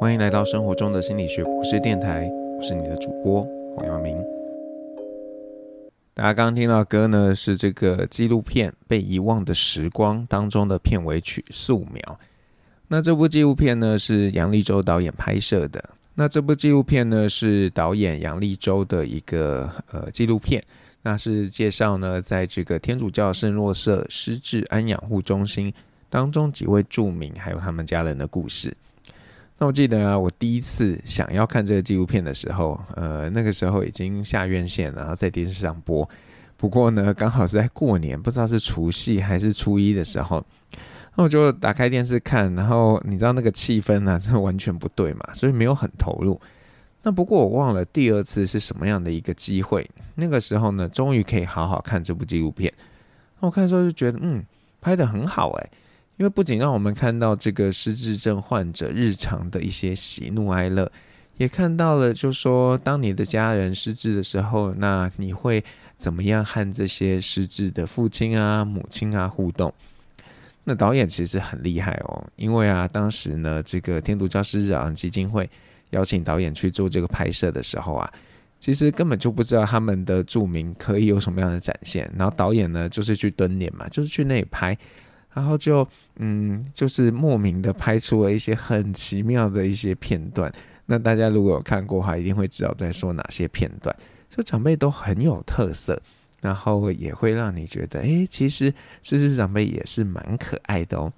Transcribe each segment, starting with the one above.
欢迎来到生活中的心理学博士电台，我是你的主播黄耀明。大家刚刚听到的歌呢，是这个纪录片《被遗忘的时光》当中的片尾曲《素描》。那这部纪录片呢，是杨立州导演拍摄的。那这部纪录片呢，是导演杨立州的一个呃纪录片，那是介绍呢，在这个天主教圣若瑟失智安养护中心当中几位住民还有他们家人的故事。那我记得啊，我第一次想要看这个纪录片的时候，呃，那个时候已经下院线，然后在电视上播。不过呢，刚好是在过年，不知道是除夕还是初一的时候，那我就打开电视看，然后你知道那个气氛呢，真的完全不对嘛，所以没有很投入。那不过我忘了第二次是什么样的一个机会，那个时候呢，终于可以好好看这部纪录片。那我看的时候就觉得，嗯，拍得很好诶。因为不仅让我们看到这个失智症患者日常的一些喜怒哀乐，也看到了，就说当你的家人失智的时候，那你会怎么样和这些失智的父亲啊、母亲啊互动？那导演其实很厉害哦，因为啊，当时呢，这个天主教师长基金会邀请导演去做这个拍摄的时候啊，其实根本就不知道他们的著名可以有什么样的展现，然后导演呢，就是去蹲点嘛，就是去那里拍。然后就嗯，就是莫名的拍出了一些很奇妙的一些片段。那大家如果有看过的话，一定会知道在说哪些片段。就长辈都很有特色，然后也会让你觉得，哎，其实失智长辈也是蛮可爱的哦。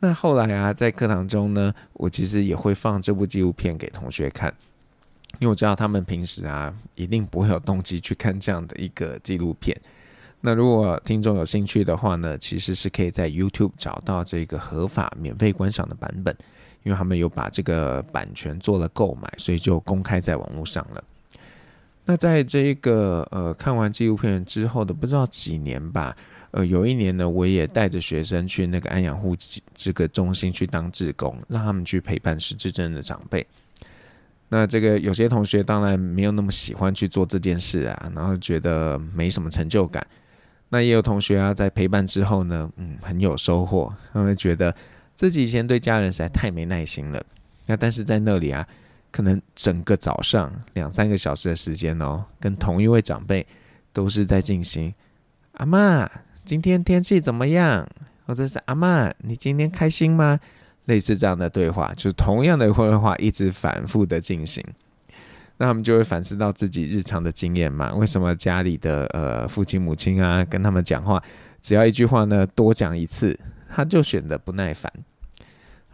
那后来啊，在课堂中呢，我其实也会放这部纪录片给同学看，因为我知道他们平时啊，一定不会有动机去看这样的一个纪录片。那如果听众有兴趣的话呢，其实是可以在 YouTube 找到这个合法免费观赏的版本，因为他们有把这个版权做了购买，所以就公开在网络上了。那在这个呃看完纪录片之后的不知道几年吧，呃有一年呢，我也带着学生去那个安养护这个中心去当志工，让他们去陪伴失智症的长辈。那这个有些同学当然没有那么喜欢去做这件事啊，然后觉得没什么成就感。那也有同学啊，在陪伴之后呢，嗯，很有收获。他们觉得自己以前对家人实在太没耐心了。那但是在那里啊，可能整个早上两三个小时的时间哦，跟同一位长辈都是在进行“阿妈，今天天气怎么样？”或者是“阿妈，你今天开心吗？”类似这样的对话，就是同样的对话一直反复的进行。那他们就会反思到自己日常的经验嘛？为什么家里的呃父亲母亲啊跟他们讲话，只要一句话呢多讲一次，他就显得不耐烦。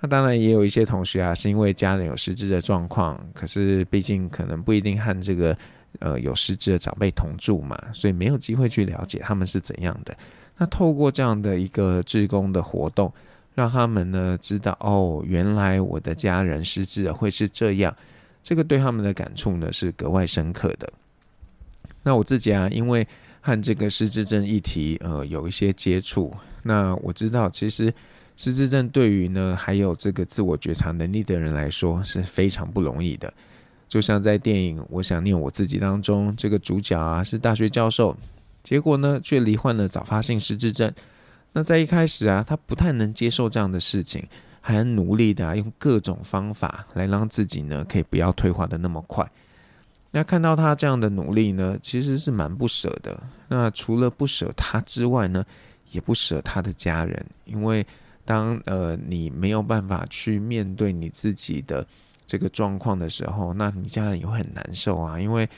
那当然也有一些同学啊，是因为家人有失智的状况，可是毕竟可能不一定和这个呃有失智的长辈同住嘛，所以没有机会去了解他们是怎样的。那透过这样的一个志工的活动，让他们呢知道哦，原来我的家人失智了会是这样。这个对他们的感触呢是格外深刻的。那我自己啊，因为和这个失智症议题呃有一些接触，那我知道其实失智症对于呢还有这个自我觉察能力的人来说是非常不容易的。就像在电影《我想念我自己》当中，这个主角啊是大学教授，结果呢却罹患了早发性失智症。那在一开始啊，他不太能接受这样的事情。还很努力的啊，用各种方法来让自己呢，可以不要退化的那么快。那看到他这样的努力呢，其实是蛮不舍的。那除了不舍他之外呢，也不舍他的家人，因为当呃你没有办法去面对你自己的这个状况的时候，那你家人也会很难受啊，因为。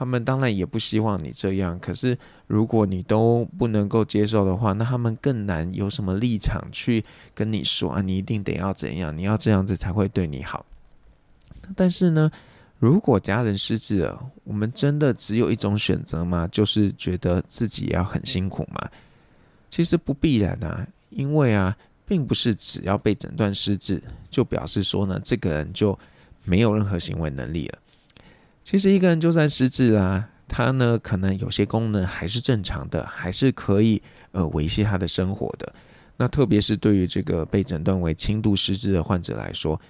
他们当然也不希望你这样，可是如果你都不能够接受的话，那他们更难有什么立场去跟你说啊，你一定得要怎样，你要这样子才会对你好。但是呢，如果家人失智了，我们真的只有一种选择吗？就是觉得自己要很辛苦吗？其实不必然啊，因为啊，并不是只要被诊断失智，就表示说呢，这个人就没有任何行为能力了。其实一个人就算失智啦，他呢可能有些功能还是正常的，还是可以呃维系他的生活的。那特别是对于这个被诊断为轻度失智的患者来说，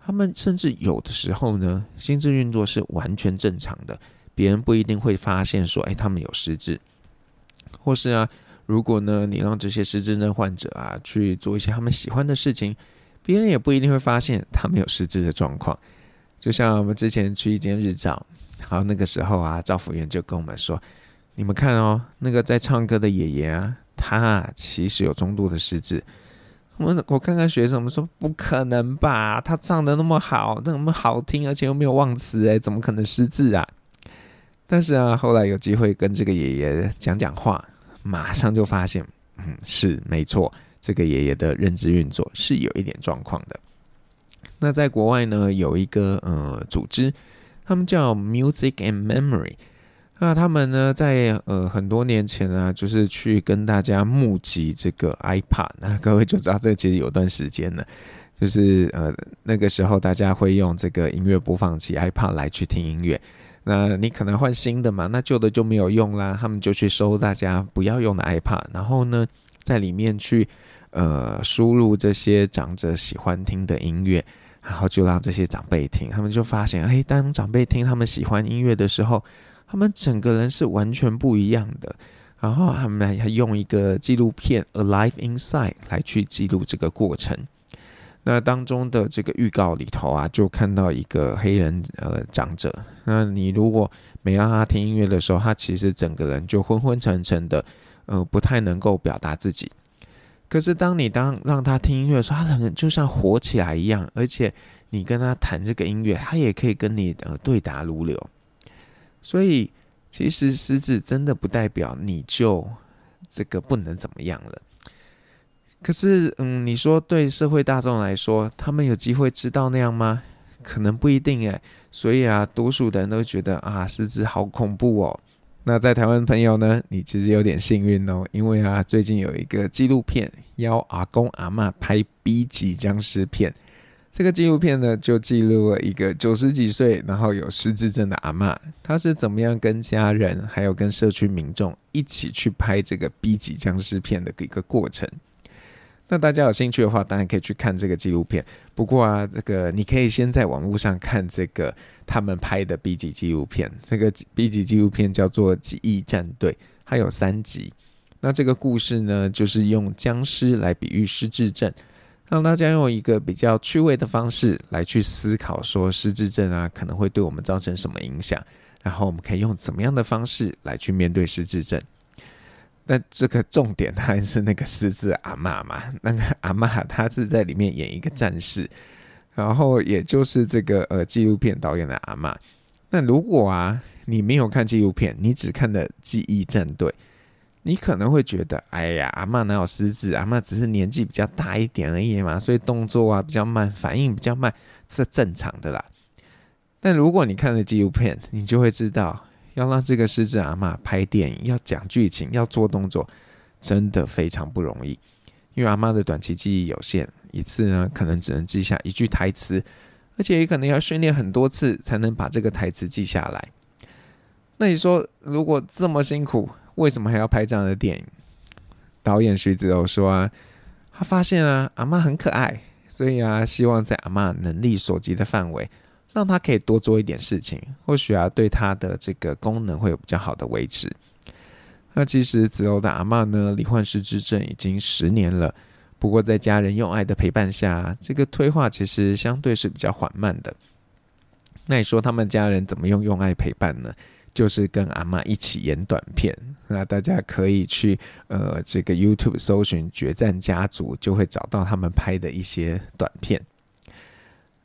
他们甚至有的时候呢，心智运作是完全正常的，别人不一定会发现说，哎，他们有失智。或是啊，如果呢你让这些失智症患者啊去做一些他们喜欢的事情，别人也不一定会发现他们有失智的状况。就像我们之前去一间日照，然后那个时候啊，赵服员就跟我们说：“你们看哦，那个在唱歌的爷爷啊，他其实有中度的失智。”我我看看学生，我们说不可能吧？他唱的那么好，那么好听，而且又没有忘词，哎，怎么可能失智啊？但是啊，后来有机会跟这个爷爷讲讲话，马上就发现，嗯，是没错，这个爷爷的认知运作是有一点状况的。那在国外呢，有一个呃组织，他们叫 Music and Memory。那他们呢，在呃很多年前啊，就是去跟大家募集这个 iPad。那各位就知道，这其实有段时间了，就是呃那个时候大家会用这个音乐播放器 iPad 来去听音乐。那你可能换新的嘛，那旧的就没有用啦。他们就去收大家不要用的 iPad，然后呢，在里面去呃输入这些长者喜欢听的音乐，然后就让这些长辈听。他们就发现，哎，当长辈听他们喜欢音乐的时候，他们整个人是完全不一样的。然后他们还用一个纪录片《Alive Inside》来去记录这个过程。那当中的这个预告里头啊，就看到一个黑人呃长者。那你如果没让他听音乐的时候，他其实整个人就昏昏沉沉的，呃，不太能够表达自己。可是当你当让他听音乐的时候，他可能就像活起来一样，而且你跟他谈这个音乐，他也可以跟你呃对答如流。所以其实狮子真的不代表你就这个不能怎么样了。可是，嗯，你说对社会大众来说，他们有机会知道那样吗？可能不一定诶。所以啊，多数的人都觉得啊，狮子好恐怖哦。那在台湾朋友呢，你其实有点幸运哦，因为啊，最近有一个纪录片邀阿公阿嬷拍 B 级僵尸片。这个纪录片呢，就记录了一个九十几岁，然后有失智症的阿嬷，她是怎么样跟家人还有跟社区民众一起去拍这个 B 级僵尸片的一个过程。那大家有兴趣的话，当然可以去看这个纪录片。不过啊，这个你可以先在网络上看这个他们拍的 B 级纪录片。这个 B 级纪录片叫做《记忆战队》，它有三集。那这个故事呢，就是用僵尸来比喻失智症，让大家用一个比较趣味的方式来去思考，说失智症啊可能会对我们造成什么影响，然后我们可以用怎么样的方式来去面对失智症。那这个重点还是那个狮子阿嬷嘛？那个阿嬷她是在里面演一个战士，然后也就是这个呃纪录片导演的阿嬷。那如果啊你没有看纪录片，你只看的记忆战队，你可能会觉得，哎呀，阿嬷哪有狮子？阿嬷只是年纪比较大一点而已嘛，所以动作啊比较慢，反应比较慢，是正常的啦。但如果你看了纪录片，你就会知道。要让这个狮子阿嬷拍电影，要讲剧情，要做动作，真的非常不容易。因为阿嬷的短期记忆有限，一次呢可能只能记下一句台词，而且也可能要训练很多次才能把这个台词记下来。那你说，如果这么辛苦，为什么还要拍这样的电影？导演徐子柔说啊，他发现啊阿嬷很可爱，所以啊希望在阿嬷能力所及的范围。让他可以多做一点事情，或许啊，对他的这个功能会有比较好的维持。那其实子柔的阿嬷呢，罹患失智症已经十年了，不过在家人用爱的陪伴下，这个退化其实相对是比较缓慢的。那你说他们家人怎么用用爱陪伴呢？就是跟阿嬷一起演短片。那大家可以去呃这个 YouTube 搜寻“决战家族”，就会找到他们拍的一些短片。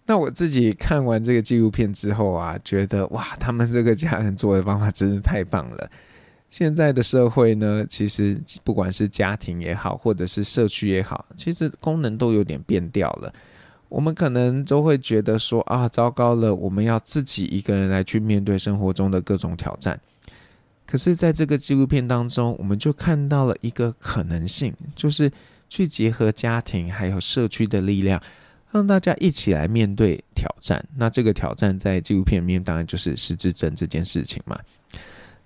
那我自己看完这个纪录片之后啊，觉得哇，他们这个家人做的方法真是太棒了。现在的社会呢，其实不管是家庭也好，或者是社区也好，其实功能都有点变掉了。我们可能都会觉得说啊，糟糕了，我们要自己一个人来去面对生活中的各种挑战。可是，在这个纪录片当中，我们就看到了一个可能性，就是去结合家庭还有社区的力量。让大家一起来面对挑战。那这个挑战在纪录片里面当然就是失智症这件事情嘛。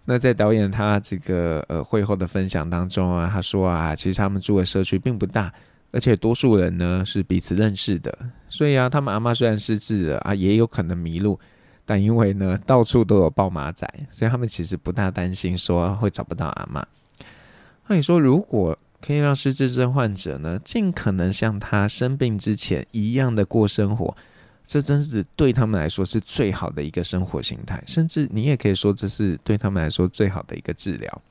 那在导演他这个呃会后的分享当中啊，他说啊，其实他们住的社区并不大，而且多数人呢是彼此认识的。所以啊，他们阿嬷虽然失智了啊，也有可能迷路，但因为呢到处都有报马仔，所以他们其实不大担心说会找不到阿嬷。那你说如果可以让失智症患者呢，尽可能像他生病之前一样的过生活。这真是对他们来说是最好的一个生活形态，甚至你也可以说这是对他们来说最好的一个治疗。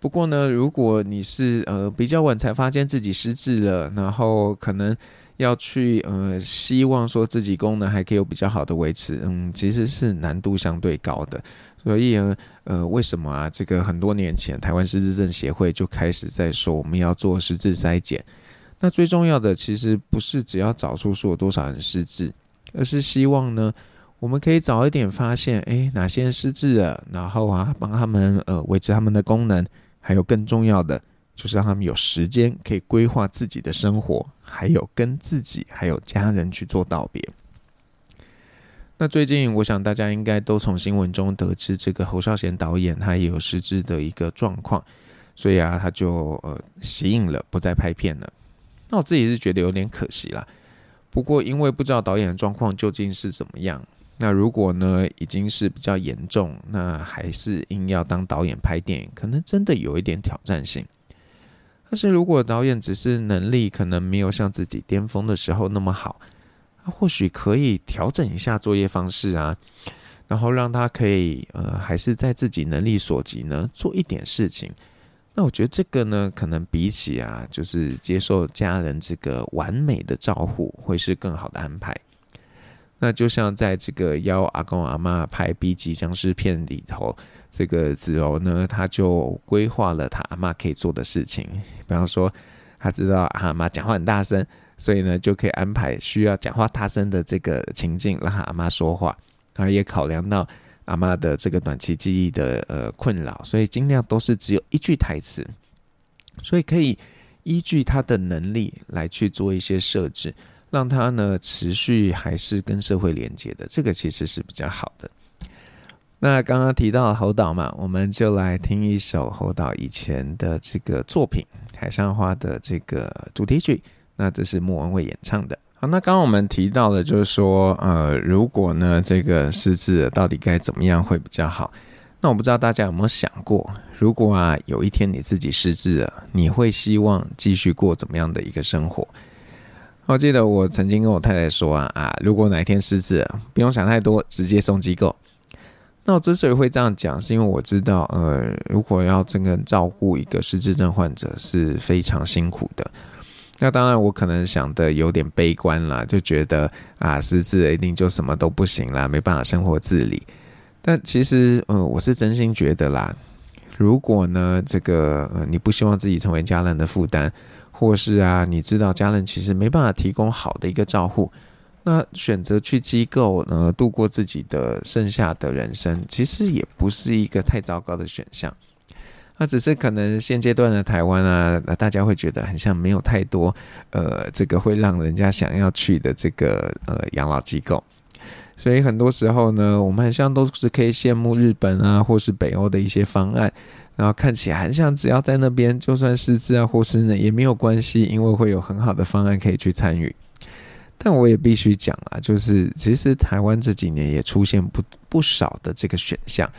不过呢，如果你是呃比较晚才发现自己失智了，然后可能要去呃希望说自己功能还可以有比较好的维持，嗯，其实是难度相对高的。所以呢，呃，为什么啊？这个很多年前台湾失智症协会就开始在说我们要做失智筛检。那最重要的其实不是只要找出说有多少人失智，而是希望呢，我们可以早一点发现，诶，哪些人失智了，然后啊，帮他们呃维持他们的功能，还有更重要的就是让他们有时间可以规划自己的生活，还有跟自己还有家人去做道别。那最近我想大家应该都从新闻中得知，这个侯孝贤导演他也有失智的一个状况，所以啊，他就呃息影了，不再拍片了。那我自己是觉得有点可惜啦。不过因为不知道导演的状况究竟是怎么样，那如果呢已经是比较严重，那还是硬要当导演拍电影，可能真的有一点挑战性。但是如果导演只是能力可能没有像自己巅峰的时候那么好，那或许可以调整一下作业方式啊，然后让他可以呃还是在自己能力所及呢做一点事情。那我觉得这个呢，可能比起啊，就是接受家人这个完美的照护，会是更好的安排。那就像在这个邀阿公阿嬷拍 B 级僵尸片里头，这个子柔呢，他就规划了他阿嬷可以做的事情，比方说，他知道阿嬷讲话很大声，所以呢，就可以安排需要讲话大声的这个情境，让他阿嬷说话。他也考量到。阿妈的这个短期记忆的呃困扰，所以尽量都是只有一句台词，所以可以依据他的能力来去做一些设置，让他呢持续还是跟社会连接的，这个其实是比较好的。那刚刚提到侯导嘛，我们就来听一首侯导以前的这个作品《海上花》的这个主题曲，那这是莫文蔚演唱的。好，那刚刚我们提到的，就是说，呃，如果呢，这个失智到底该怎么样会比较好？那我不知道大家有没有想过，如果啊，有一天你自己失智了，你会希望继续过怎么样的一个生活？我记得我曾经跟我太太说啊，啊，如果哪一天失智，不用想太多，直接送机构。那我之所以会这样讲，是因为我知道，呃，如果要真正照顾一个失智症患者是非常辛苦的。那当然，我可能想的有点悲观啦，就觉得啊，失智一定就什么都不行啦，没办法生活自理。但其实，呃，我是真心觉得啦，如果呢，这个，你不希望自己成为家人的负担，或是啊，你知道家人其实没办法提供好的一个照护，那选择去机构呢，度过自己的剩下的人生，其实也不是一个太糟糕的选项。那只是可能现阶段的台湾啊，那大家会觉得很像没有太多呃，这个会让人家想要去的这个呃养老机构，所以很多时候呢，我们很像都是可以羡慕日本啊，或是北欧的一些方案，然后看起来很像只要在那边就算失智啊，或是呢也没有关系，因为会有很好的方案可以去参与。但我也必须讲啊，就是其实台湾这几年也出现不不少的这个选项。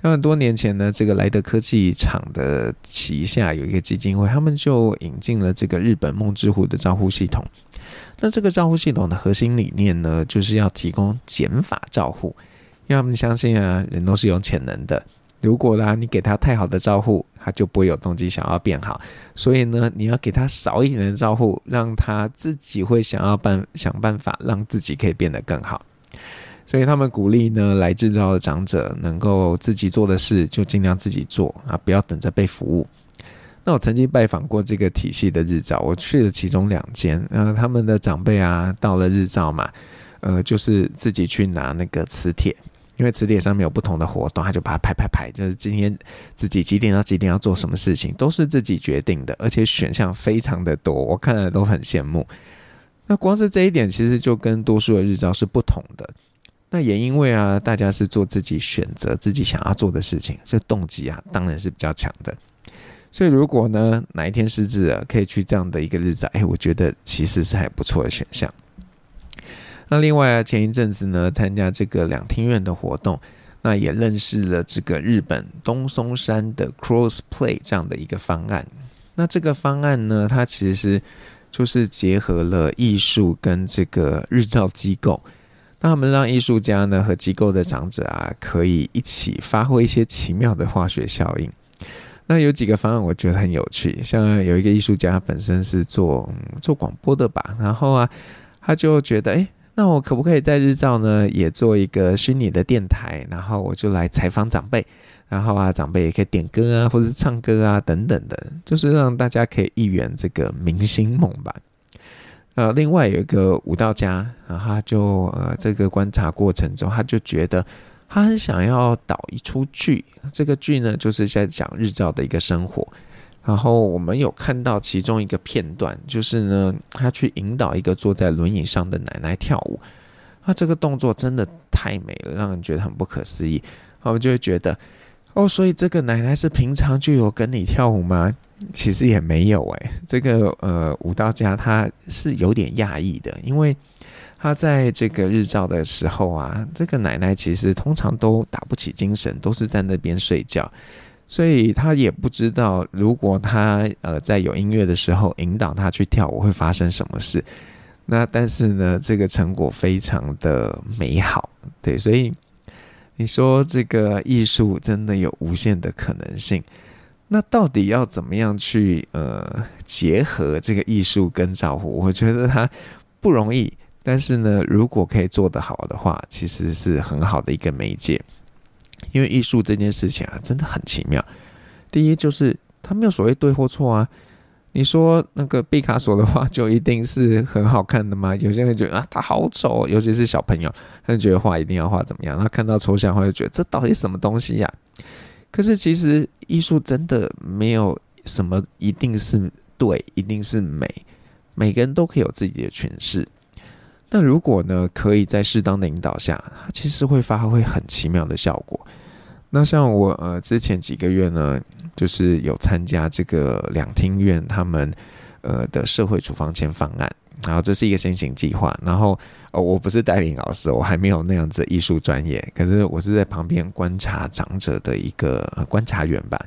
那很多年前呢，这个莱德科技厂的旗下有一个基金会，他们就引进了这个日本梦之湖的照护系统。那这个照护系统的核心理念呢，就是要提供减法照护，因为他们相信啊，人都是有潜能的。如果啦，你给他太好的照护，他就不会有动机想要变好。所以呢，你要给他少一点的照护，让他自己会想要办想办法，让自己可以变得更好。所以他们鼓励呢，来制造的长者能够自己做的事就尽量自己做啊，不要等着被服务。那我曾经拜访过这个体系的日照，我去了其中两间，呃，他们的长辈啊，到了日照嘛，呃，就是自己去拿那个磁铁，因为磁铁上面有不同的活动，他就把它排排排，就是今天自己几点到几点要做什么事情，都是自己决定的，而且选项非常的多，我看了都很羡慕。那光是这一点，其实就跟多数的日照是不同的。那也因为啊，大家是做自己选择、自己想要做的事情，这动机啊，当然是比较强的。所以如果呢，哪一天失智了，可以去这样的一个日子，哎，我觉得其实是还不错的选项。那另外啊，前一阵子呢，参加这个两厅院的活动，那也认识了这个日本东松山的 Cross Play 这样的一个方案。那这个方案呢，它其实就是结合了艺术跟这个日照机构，那他们让艺术家呢和机构的长者啊，可以一起发挥一些奇妙的化学效应。那有几个方案我觉得很有趣，像有一个艺术家本身是做、做广播的吧，然后啊，他就觉得，哎，那我可不可以在日照呢也做一个虚拟的电台，然后我就来采访长辈。然后啊，长辈也可以点歌啊，或者是唱歌啊，等等的，就是让大家可以一圆这个明星梦吧。呃，另外有一个舞蹈家，然后他就呃，这个观察过程中，他就觉得他很想要导一出剧，这个剧呢，就是在讲日照的一个生活。然后我们有看到其中一个片段，就是呢，他去引导一个坐在轮椅上的奶奶跳舞，那这个动作真的太美了，让人觉得很不可思议。我们就会觉得。哦，所以这个奶奶是平常就有跟你跳舞吗？其实也没有诶。这个呃舞蹈家他是有点讶异的，因为他在这个日照的时候啊，这个奶奶其实通常都打不起精神，都是在那边睡觉，所以他也不知道如果他呃在有音乐的时候引导他去跳舞会发生什么事。那但是呢，这个成果非常的美好，对，所以。你说这个艺术真的有无限的可能性，那到底要怎么样去呃结合这个艺术跟照顾？我觉得它不容易，但是呢，如果可以做得好的话，其实是很好的一个媒介。因为艺术这件事情啊，真的很奇妙。第一就是它没有所谓对或错啊。你说那个毕卡索的画就一定是很好看的吗？有些人觉得啊，他好丑，尤其是小朋友，他就觉得画一定要画怎么样？他看到抽象画就觉得这到底什么东西呀？可是其实艺术真的没有什么一定是对，一定是美，每个人都可以有自己的诠释。那如果呢，可以在适当的引导下，它其实会发挥很奇妙的效果。那像我呃之前几个月呢，就是有参加这个两厅院他们呃的社会处方签方案，然后这是一个先行计划，然后呃我不是带领老师，我还没有那样子艺术专业，可是我是在旁边观察长者的一个观察员吧。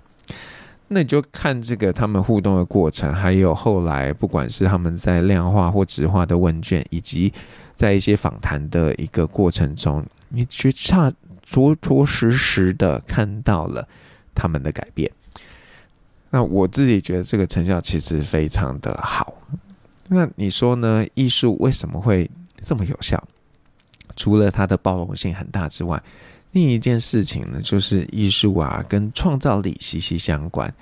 那你就看这个他们互动的过程，还有后来不管是他们在量化或质化的问卷，以及在一些访谈的一个过程中，你去差。着着实实的看到了他们的改变，那我自己觉得这个成效其实非常的好。那你说呢？艺术为什么会这么有效？除了它的包容性很大之外，另一件事情呢，就是艺术啊跟创造力息息相关。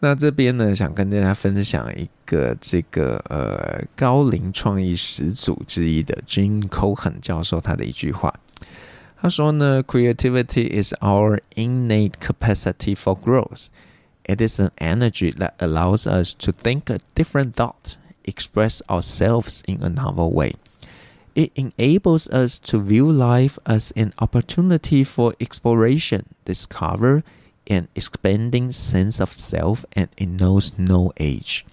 那这边呢，想跟大家分享一个这个呃高龄创意始祖之一的 Jim Cohen 教授他的一句话。他说呢，Creativity is our innate capacity for growth. It is an energy that allows us to think a different thought, express ourselves in a novel way. It enables us to view life as an opportunity for exploration, discover, and expanding sense of self, and it knows no age.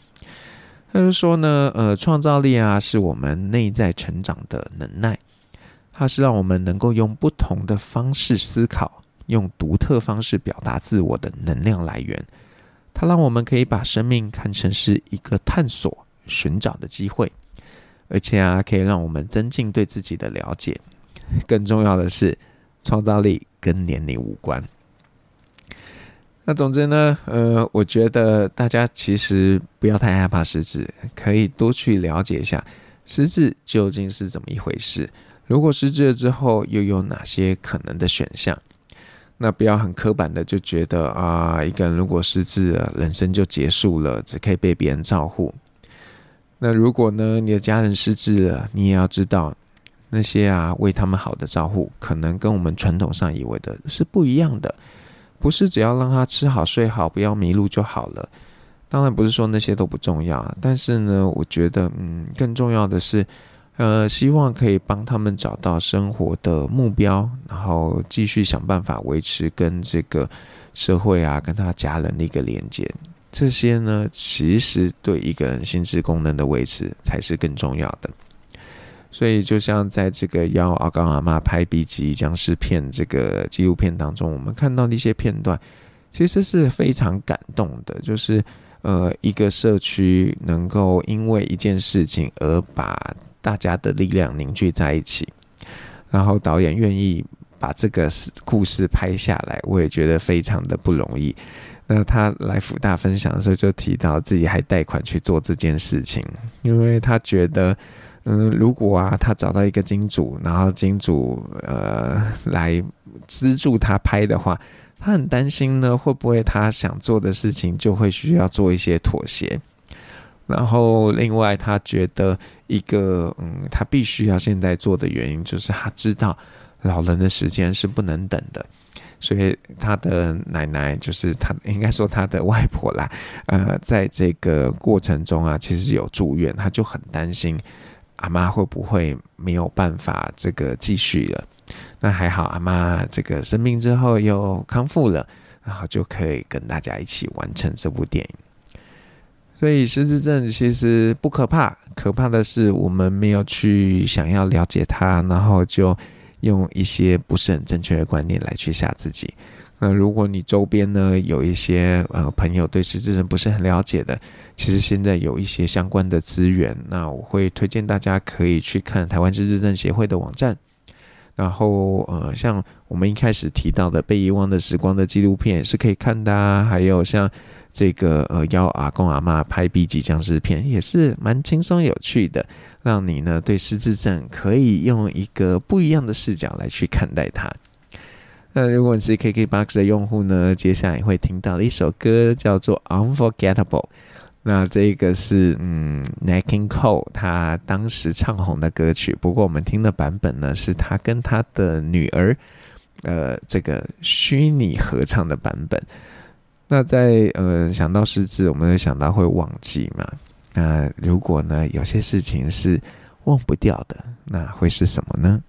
他就说呢，呃，创造力啊，是我们内在成长的能耐。 它是让我们能够用不同的方式思考，用独特方式表达自我的能量来源。它让我们可以把生命看成是一个探索、寻找的机会，而且啊，可以让我们增进对自己的了解。更重要的是，创造力跟年龄无关。那总之呢，呃，我觉得大家其实不要太害怕失智，可以多去了解一下失智究竟是怎么一回事。如果失智了之后，又有哪些可能的选项？那不要很刻板的就觉得啊，一个人如果失智了，人生就结束了，只可以被别人照顾。那如果呢，你的家人失智了，你也要知道，那些啊为他们好的照顾，可能跟我们传统上以为的是不一样的。不是只要让他吃好睡好，不要迷路就好了。当然不是说那些都不重要，但是呢，我觉得嗯，更重要的是。呃，希望可以帮他们找到生活的目标，然后继续想办法维持跟这个社会啊，跟他家人的一个连接。这些呢，其实对一个人心智功能的维持才是更重要的。所以，就像在这个邀阿刚阿妈拍 B 级僵尸片这个纪录片当中，我们看到的一些片段，其实是非常感动的，就是。呃，一个社区能够因为一件事情而把大家的力量凝聚在一起，然后导演愿意把这个故事拍下来，我也觉得非常的不容易。那他来辅大分享的时候，就提到自己还贷款去做这件事情，因为他觉得，嗯，如果啊，他找到一个金主，然后金主呃来资助他拍的话。他很担心呢，会不会他想做的事情就会需要做一些妥协？然后另外，他觉得一个嗯，他必须要现在做的原因，就是他知道老人的时间是不能等的，所以他的奶奶就是他应该说他的外婆啦，呃，在这个过程中啊，其实有住院，他就很担心阿妈会不会没有办法这个继续了。那还好，阿妈这个生病之后又康复了，然后就可以跟大家一起完成这部电影。所以失智症其实不可怕，可怕的是我们没有去想要了解它，然后就用一些不是很正确的观念来去吓自己。那如果你周边呢有一些呃朋友对失智症不是很了解的，其实现在有一些相关的资源，那我会推荐大家可以去看台湾失智症协会的网站。然后，呃，像我们一开始提到的《被遗忘的时光》的纪录片也是可以看的啊，还有像这个呃，邀阿公阿妈拍 B 级僵尸片也是蛮轻松有趣的，让你呢对失智症可以用一个不一样的视角来去看待它。那如果你是 KKBOX 的用户呢，接下来会听到的一首歌叫做《Unforgettable》。那这个是嗯，Nat King Cole 他当时唱红的歌曲，不过我们听的版本呢，是他跟他的女儿，呃，这个虚拟合唱的版本。那在呃想到失智，我们会想到会忘记嘛？那如果呢有些事情是忘不掉的，那会是什么呢？